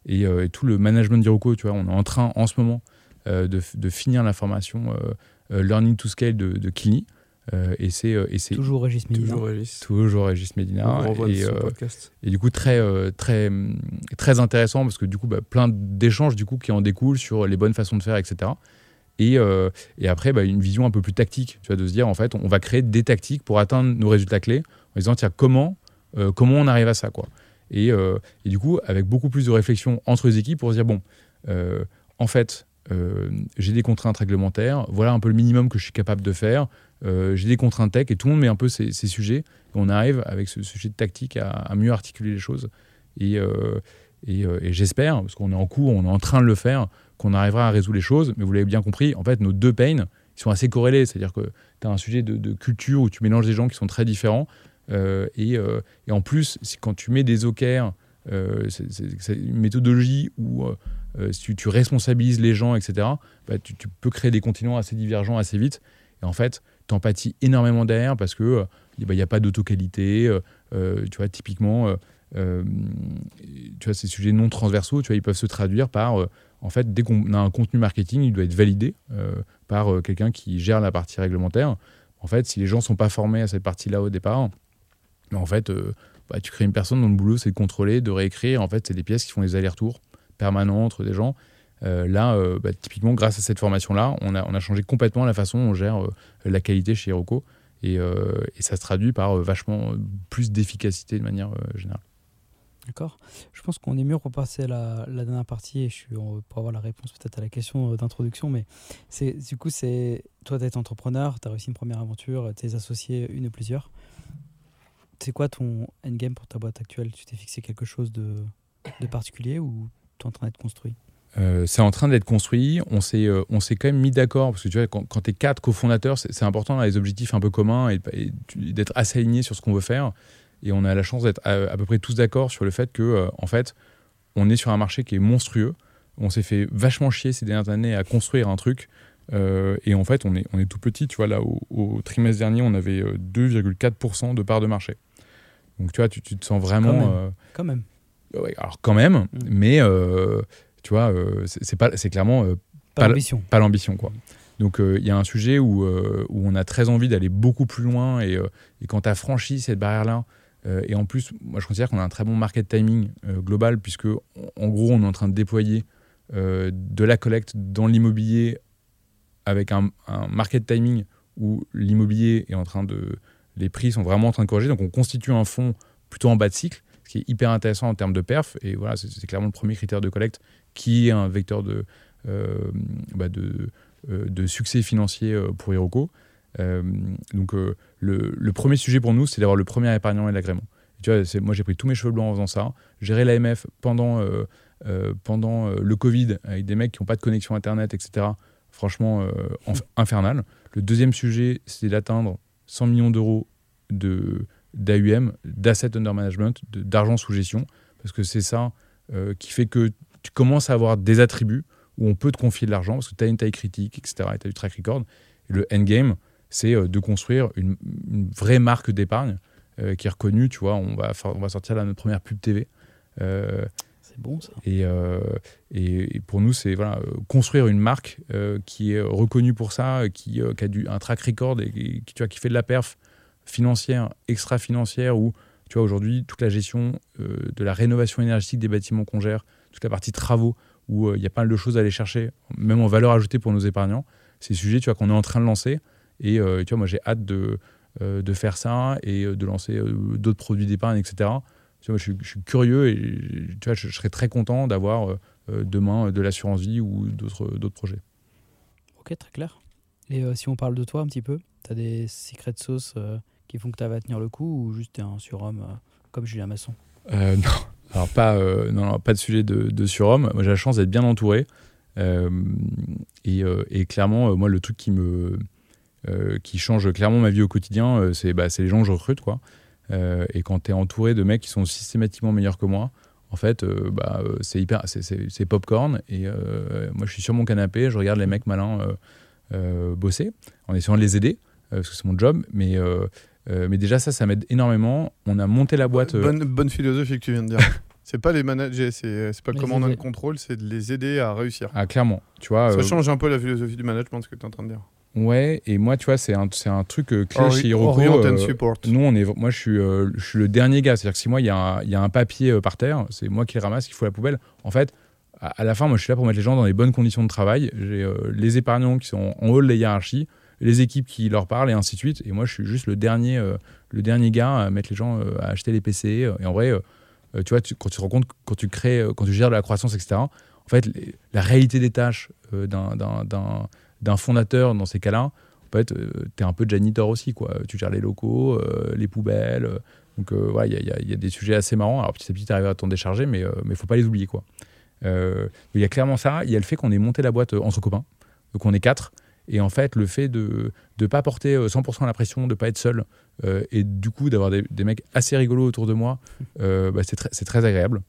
Et, et tout le management d'Iroco, tu vois, on est en train en ce moment de, de, finir la formation Learning to Scale de, de Kini. Euh, et c'est et c'est toujours Régis Medina. Toujours Régis. Toujours Régis. Et, et, du coup très très très intéressant parce que du coup bah, plein d'échanges du coup qui en découlent sur les bonnes façons de faire etc. Et, et après bah, une vision un peu plus tactique, tu vois, de se dire en fait on va créer des tactiques pour atteindre nos résultats clés en disant tiens comment comment on arrive à ça quoi. Et, et, du coup avec beaucoup plus de réflexion entre les équipes pour se dire bon en fait j'ai des contraintes réglementaires, voilà un peu le minimum que je suis capable de faire. Euh, j'ai des contraintes tech et tout le monde met un peu ces, sujets. Et on arrive avec ce, sujet de tactique à, mieux articuler les choses. Et, euh, euh, et, j'espère, parce qu'on est en cours, on est en train de le faire, qu'on arrivera à résoudre les choses. Mais vous l'avez bien compris, en fait, nos deux pains, ils sont assez corrélés. C'est-à-dire que tu as un sujet de, culture où tu mélanges des gens qui sont très différents. et, en plus, quand tu mets des OKR, c'est une méthodologie où si tu, responsabilises les gens, etc., bah, tu, tu, peux créer des continents assez divergents assez vite. Et en fait, t'empathies énormément derrière parce que euh, il n'y a pas d'auto-qualité. Euh, euh, tu vois, typiquement, tu vois, ces sujets non transversaux, tu vois, ils peuvent se traduire par, en fait, dès qu'on a un contenu marketing, il doit être validé par quelqu'un qui gère la partie réglementaire. En fait, si les gens sont pas formés à cette partie-là au départ, ben, en fait, bah, tu crées une personne dont le boulot c'est de contrôler, de réécrire. En fait, c'est des pièces qui font des allers-retours permanents entre des gens. Euh, là, euh, bah, typiquement, grâce à cette formation-là, on a, changé complètement la façon dont on gère euh, la qualité chez Heroco. Et, ça se traduit par vachement plus d'efficacité de manière générale. D'accord. Je pense qu'on est mieux pour passer à la, dernière partie et je suis pour avoir la réponse peut-être à la question d'introduction. Mais du coup, c'est toi, tu es entrepreneur, tu as réussi une première aventure, tu es associé une ou plusieurs. C'est quoi ton endgame pour ta boîte actuelle? Tu t'es fixé quelque chose de, de particulier ou en train d'être construit euh, c'est en train d'être construit. On s'est, euh, on s'est quand même mis d'accord parce que tu vois, quand, quand tu es quatre cofondateurs, c'est, important d'avoir les objectifs un peu communs et, d'être assez alignés sur ce qu'on veut faire. Et on a la chance d'être à, peu près tous d'accord sur le fait que, euh, en fait, on est sur un marché qui est monstrueux. On s'est fait vachement chier ces dernières années à construire un truc. et en fait, on est, on est tout petit. Tu vois, là, au, trimestre dernier, on avait 2,4% de part de marché. Donc, tu vois, tu, tu te sens vraiment. Quand même. Ouais, alors, quand même, mmh. mais tu vois, euh, c'est pas, c'est clairement euh, pas, l'ambition. Pas l'ambition, quoi. Donc euh, il y a un sujet où, où on a très envie d'aller beaucoup plus loin et, et quand tu as franchi cette barrière-là, et en plus, moi je considère qu'on a un très bon market timing global puisque en gros on est en train de déployer de la collecte dans l'immobilier avec un, un, market timing où l'immobilier est en train de... Les prix sont vraiment en train de corriger, donc on constitue un fonds plutôt en bas de cycle, qui est hyper intéressant en termes de perf, et voilà, c'est clairement le premier critère de collecte qui est un vecteur de, euh, bah euh, de, succès financier euh, pour Hiroko. donc le, le, premier sujet pour nous, c'est d'avoir le premier épargnant et l'agrément. Tu vois, moi j'ai pris tous mes cheveux blancs en faisant ça. Gérer l'AMF pendant, pendant le Covid avec des mecs qui n'ont pas de connexion Internet, etc. Franchement, infernal. Le deuxième sujet, c'est d'atteindre 100 millions d'euros de, d'AUM, d'asset under management, d'argent sous gestion, parce que c'est ça qui fait que tu commences à avoir des attributs où on peut te confier de l'argent parce que tu as une taille critique, etc. Et tu as du track record. Et le endgame, c'est euh, de construire une, vraie marque d'épargne euh, qui est reconnue. Tu vois, on va, on va sortir là notre première pub TV. Euh, c'est bon ça. Et, et, pour nous, c'est voilà, construire une marque qui est reconnue pour ça, qui, qui a du, un track record et qui, tu vois, qui fait de la perf financière, extra-financière, où tu vois, aujourd'hui, toute la gestion de la rénovation énergétique des bâtiments qu'on gère, toute la partie travaux où euh, il y a pas mal de choses à aller chercher, même en valeur ajoutée pour nos épargnants. C'est des sujets tu vois, qu'on est en train de lancer. Et euh, tu vois, moi, j'ai hâte de, euh, de faire ça et de lancer d'autres produits d'épargne, etc. Tu vois, je, suis, curieux et tu vois, je, serais très content d'avoir demain de l'assurance vie ou d'autres projets. Ok, très clair. Et si on parle de toi un petit peu, tu as des secrets de sauce qui font que tu vas tenir le coup ou juste es un surhomme comme Julien Masson? Non, alors, pas, euh, non, pas de sujet de, surhomme. Moi, j'ai la chance d'être bien entouré. Euh, euh, et, clairement, moi, le truc qui me. qui change clairement ma vie au quotidien, c'est bah, les gens que je recrute. Quoi. et quand tu es entouré de mecs qui sont systématiquement meilleurs que moi, en fait, bah, c'est hyper, c'est popcorn. Et moi, je suis sur mon canapé, je regarde les mecs malins bosser, en essayant de les aider, parce que c'est mon job. Mais euh, mais déjà, ça, ça m'aide énormément. On a monté la boîte. Bonne, bonne philosophie que tu viens de dire. C'est pas les manager, c'est c'est pas le Les command and aider. control, c'est de les aider à réussir. Ah, clairement. Tu vois, Ça euh, change un peu la philosophie du management, ce que tu es en train de dire. ouais, et moi, tu vois, c'est un, c'est un truc euh, clé Ori- chez euh, support. Nous, on est, moi, je suis, euh, je suis le dernier gars. C'est-à-dire que si moi, il y, a y a un papier euh, par terre, c'est moi qui le ramasse, qui fout la poubelle. En fait, à, à la fin, moi, je suis là pour mettre les gens dans les bonnes conditions de travail. J'ai euh, les épargnants qui sont en haut de la hiérarchie, les équipes qui leur parlent, et ainsi de suite. Et moi, je suis juste le dernier, euh, le dernier gars à mettre les gens euh, à acheter les PC. euh, Et en vrai, tu vois, quand tu te rends compte, quand tu crées, quand tu gères de la croissance, etc., en fait, la réalité des tâches d'un- fondateur dans ces cas-là, en fait, tu es un peu janitor aussi. Quoi. Tu gères les locaux, les poubelles. donc, voilà, il y, a- des sujets assez marrants. Alors, petit à petit, tu arrives à t'en décharger, mais il ne faut pas les oublier. quoi. Il y a clairement ça. Il y a le fait qu'on ait monté la boîte entre copains. Donc, on est quatre. Et en fait, le fait de ne pas porter euh, 100% la pression, de ne pas être seul, euh, et du coup d'avoir des, des mecs assez rigolos autour de moi, euh, bah, c'est très, agréable.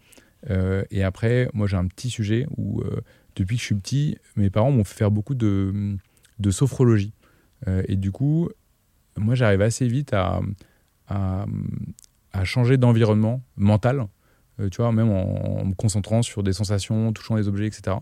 Euh, et après, moi j'ai un petit sujet où euh, depuis que je suis petit, mes parents m'ont fait faire beaucoup de, de sophrologie. Euh, et du coup, moi j'arrive assez vite à, à, à changer d'environnement mental, euh, tu vois, même en, en me concentrant sur des sensations, touchant des objets, etc.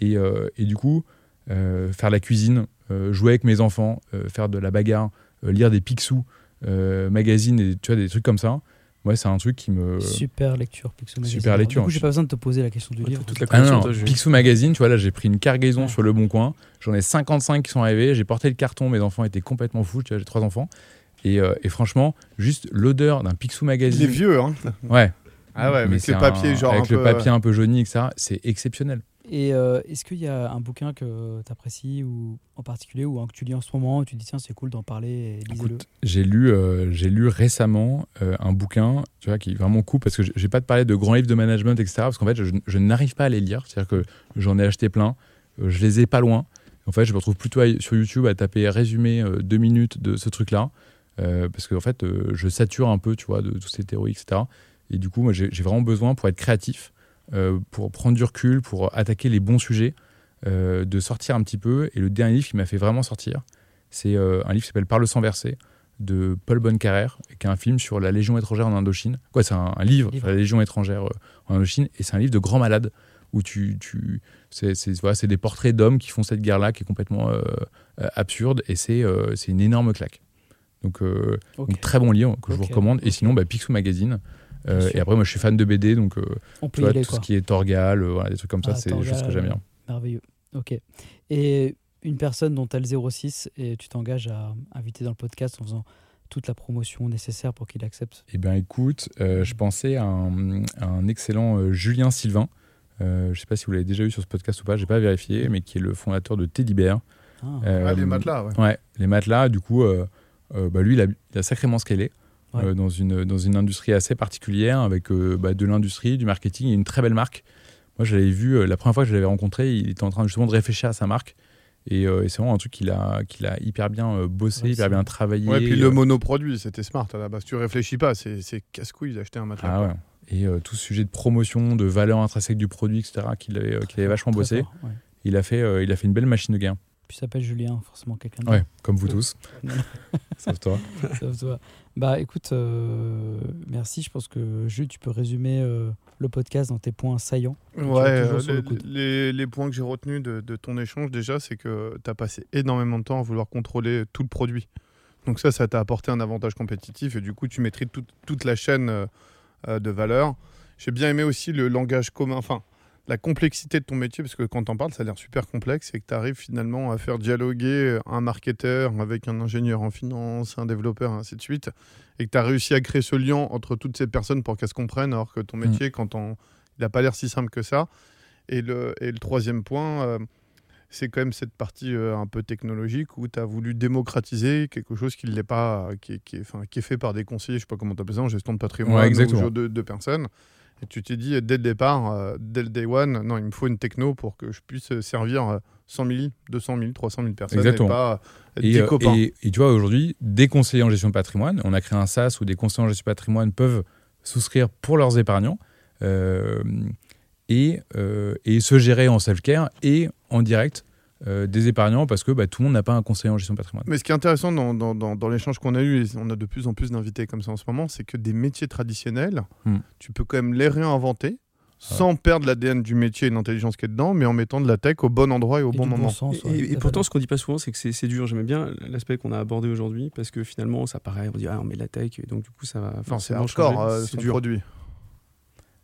Et, euh, et du coup, euh, faire la cuisine, euh, jouer avec mes enfants, euh, faire de la bagarre, euh, lire des Picsou, euh, magazines, et, tu vois, des trucs comme ça. Ouais, c'est un truc qui me. Super lecture, Pixel Magazine. Super lecture. Du coup, j'ai pas besoin de te poser la question du Ouais, livre. toute la Ah non, toi, je- Picsou Magazine, tu vois, là j'ai pris une cargaison Ouais. sur le bon coin. J'en ai 55 qui sont arrivés. J'ai porté le carton, mes enfants étaient complètement fous. Tu vois, j'ai trois enfants. Et, euh, et franchement, juste l'odeur d'un Picsou Il Magazine. est vieux, hein Ouais. Ah ouais, Mais avec c'est le papier, un- genre Avec un le peu, papier un peu jauni, etc. C'est exceptionnel. Et euh, est-ce qu'il y a un bouquin que tu apprécies ou en particulier ou un que tu lis en ce moment où tu te dis tiens c'est cool d'en parler lisez-le? j'ai lu, euh, j'ai lu récemment euh, un bouquin, tu vois, qui est vraiment cool parce que je- j'ai pas de parler de grands livres de management, etc. Parce qu'en fait, je, je n'arrive pas à les lire. C'est-à-dire que j'en ai acheté plein, je les ai pas loin. En fait, je me retrouve plutôt à- sur YouTube à taper résumé deux minutes de ce truc-là, euh, parce que en fait, je sature un peu, tu vois, de toutes ces théories, etc. Et du coup, moi, j'ai vraiment besoin pour être créatif, pour prendre du recul, pour attaquer les bons sujets, euh, de sortir un petit peu. Et le dernier livre qui m'a fait vraiment sortir, c'est euh, un livre qui s'appelle Par le sang versé de Paul Bonnecarrère, qui est un film sur la Légion étrangère en Indochine. Quoi, c'est un, un livre, Livre. sur la Légion étrangère euh, en Indochine, et c'est un livre de grand malade où tu, tu c'est, c'est, voilà, c'est des portraits d'hommes qui font cette guerre-là, qui est complètement euh, euh, absurde, et c'est, euh, c'est une énorme claque. Donc, euh, très bon livre que je vous recommande. Et sinon, bah, Picsou Magazine. Euh, et après, moi, je suis fan de BD, donc euh, tu vois, tout quoi. ce qui est Torgal, euh, voilà, des trucs comme ça, Ah, c'est des choses que j'aime bien. Merveilleux. Ok. Et une personne dont tu as le 06 et tu t'engages à inviter dans le podcast en faisant toute la promotion nécessaire pour qu'il accepte. Eh bien, écoute, euh, je pensais à un, à un excellent euh, Julien Sylvain. Euh, je ne sais pas si vous l'avez déjà eu sur ce podcast ou pas, j'ai pas vérifié, mais qui est le fondateur de Teddy Bear. Ah, Euh, Ah, les matelas, ouais. Ouais, les matelas, du coup, euh, euh, bah, lui, il a, il a sacrément scalé Ouais. euh, dans, une, dans une industrie assez particulière, avec euh, bah, de l'industrie, du marketing et une très belle marque. Moi, je l'avais vu, euh, la première fois que je l'avais rencontré, il était en train justement de réfléchir à sa marque. Et, euh, et c'est vraiment un truc qu'il a, qu'il a hyper bien euh, bossé, Ouais, hyper bien travaillé. Ouais, puis euh, le monoproduit, c'était smart à la base. Tu réfléchis pas, c'est casse-couille d'acheter un matelas. Ah ouais. Et euh, tout ce sujet de promotion, de valeur intrinsèque du produit, etc., qu'il avait, qu'il avait vachement bossé. fort, ouais. Il a, fait, euh, il a fait une belle machine de guerre. Puis il s'appelle Julien, forcément quelqu'un Ouais, comme vous tous. Sauf toi. Sauf toi. Bah écoute, euh, merci. Je pense que Jules, tu peux résumer euh, le podcast dans tes points saillants. Ouais, euh, le les, les- points que j'ai retenus de, de ton échange, déjà, c'est que tu as passé énormément de temps à vouloir contrôler tout le produit. Donc ça, ça t'a apporté un avantage compétitif et du coup, tu maîtrises toute, toute la chaîne de valeur. J'ai bien aimé aussi le langage commun, enfin, la complexité de ton métier, parce que quand t'en parles, ça a l'air super complexe et que tu arrives finalement à faire dialoguer un marketeur avec un ingénieur en finance, un développeur, ainsi de suite, et que tu as réussi à créer ce lien entre toutes ces personnes pour qu'elles se comprennent, alors que ton Mm. métier, quand on, il n'a pas l'air si simple que ça. Et le, et le troisième point, euh, c'est quand même cette partie euh, un peu technologique où tu as voulu démocratiser quelque chose qui n'est pas, qui est, qui, est, enfin, qui est fait par des conseillers, je sais pas comment tu appelles ça, en gestion de patrimoine Ouais, ou de, de personnes. Et tu t'es dit dès le départ, euh, dès le day one, non, il me faut une techno pour que je puisse servir euh, 100 000, 200 000, 300 000 personnes Exactement. et pas euh, Et, 10 euh, copains. et- et tu vois, aujourd'hui, des conseillers en gestion de patrimoine, on a créé un SaaS où des conseillers en gestion de patrimoine peuvent souscrire pour leurs épargnants euh, et, euh, et se gérer en self-care et en direct euh, des épargnants parce que bah, tout le monde n'a pas un conseiller en gestion de patrimoine. Mais ce qui est intéressant dans, dans, dans, dans l'échange qu'on a eu, et on a de plus en plus d'invités comme ça en ce moment, c'est que des métiers traditionnels, Hmm. tu peux quand même les réinventer sans perdre l'ADN du métier et l'intelligence qui est dedans, mais en mettant de la tech au bon endroit et au Et bon moment. sens, Et, ouais, et- tout et à pourtant, ce qu'on dit pas souvent, c'est que c'est dur. J'aimais bien l'aspect qu'on a abordé aujourd'hui parce que finalement, ça paraît, on dit, ah, on met de la tech, et donc du coup, ça va Enfin, c'est changer. euh, C'est dur. produit.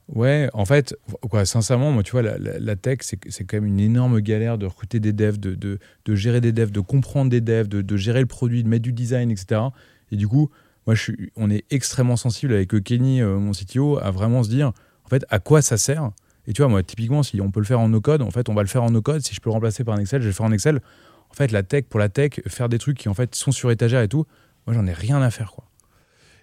Ouais, en fait, sincèrement, moi, tu vois, la, tech, c'est quand même une énorme galère de recruter des devs, de, gérer des devs, de comprendre des devs, de, gérer le produit, de mettre du design, etc. Et du coup, moi, on est extrêmement sensible avec euh, Kenny, euh, mon CTO, à vraiment se dire, en fait, à quoi ça sert? Et tu vois, moi, typiquement, si on peut le faire en no-code, en fait, on va le faire en no-code. Si je peux le remplacer par un Excel, je vais le faire en Excel. En fait, la tech, pour la tech, faire des trucs qui, en fait, sont sur étagère et tout, moi, j'en ai rien à faire, quoi.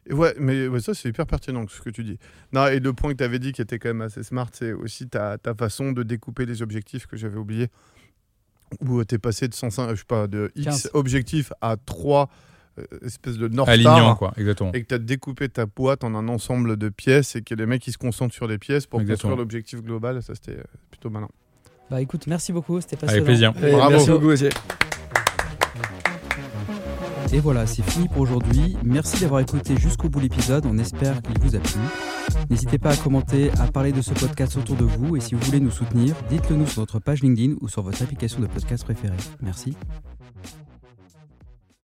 Et ouais, mais ouais, ça, c'est hyper pertinent ce que tu dis. Non, et le point que tu avais dit qui était quand même assez smart, c'est aussi ta, ta façon de découper les objectifs que j'avais oublié. Où tu es passé de, 105, je sais pas, de X 15. objectifs à 3 espèces de North Alignant, Star. quoi, exactement. Et que tu as découpé ta boîte en un ensemble de pièces et que les mecs ils se concentrent sur les pièces pour Exactement. construire l'objectif global. Ça, c'était euh, plutôt malin. Bah écoute, merci beaucoup, c'était passionnant. Avec plaisir. Eh, Bravo. Merci beaucoup, Gauthier. Et voilà, c'est fini pour aujourd'hui. Merci d'avoir écouté jusqu'au bout l'épisode. On espère qu'il vous a plu. N'hésitez pas à commenter, à parler de ce podcast autour de vous. Et si vous voulez nous soutenir, dites-le nous sur notre page LinkedIn ou sur votre application de podcast préférée. Merci.